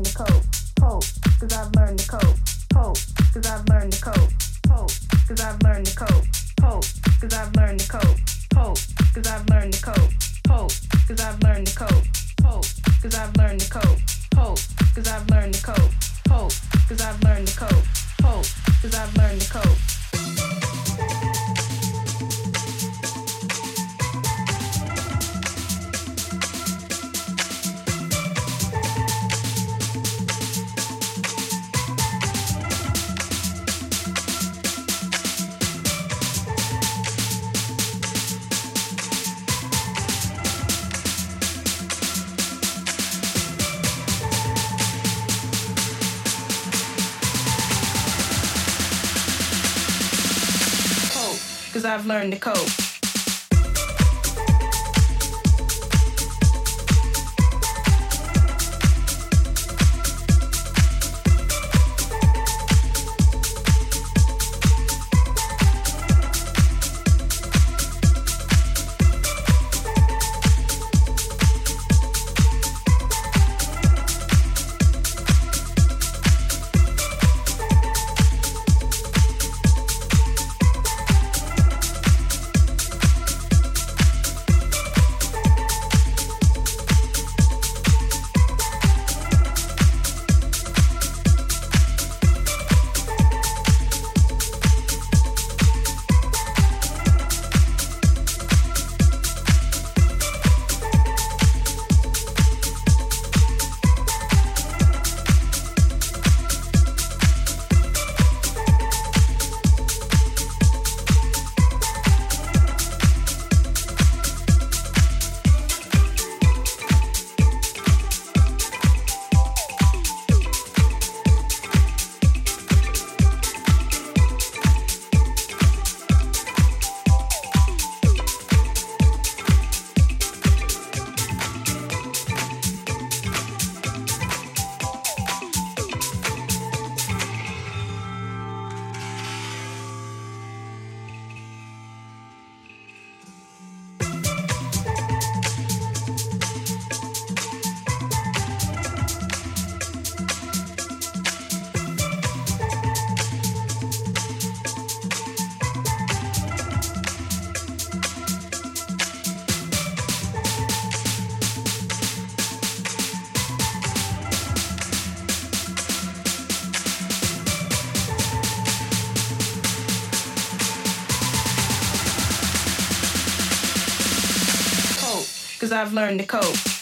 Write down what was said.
learned to cope. I've learned to cope. I've learned to cope. I've learned to cope. I've learned to cope. I've learned to cope. I've learned to cope. I've learned to cope. Cause I've learned to cope. Cause I've learned to cope.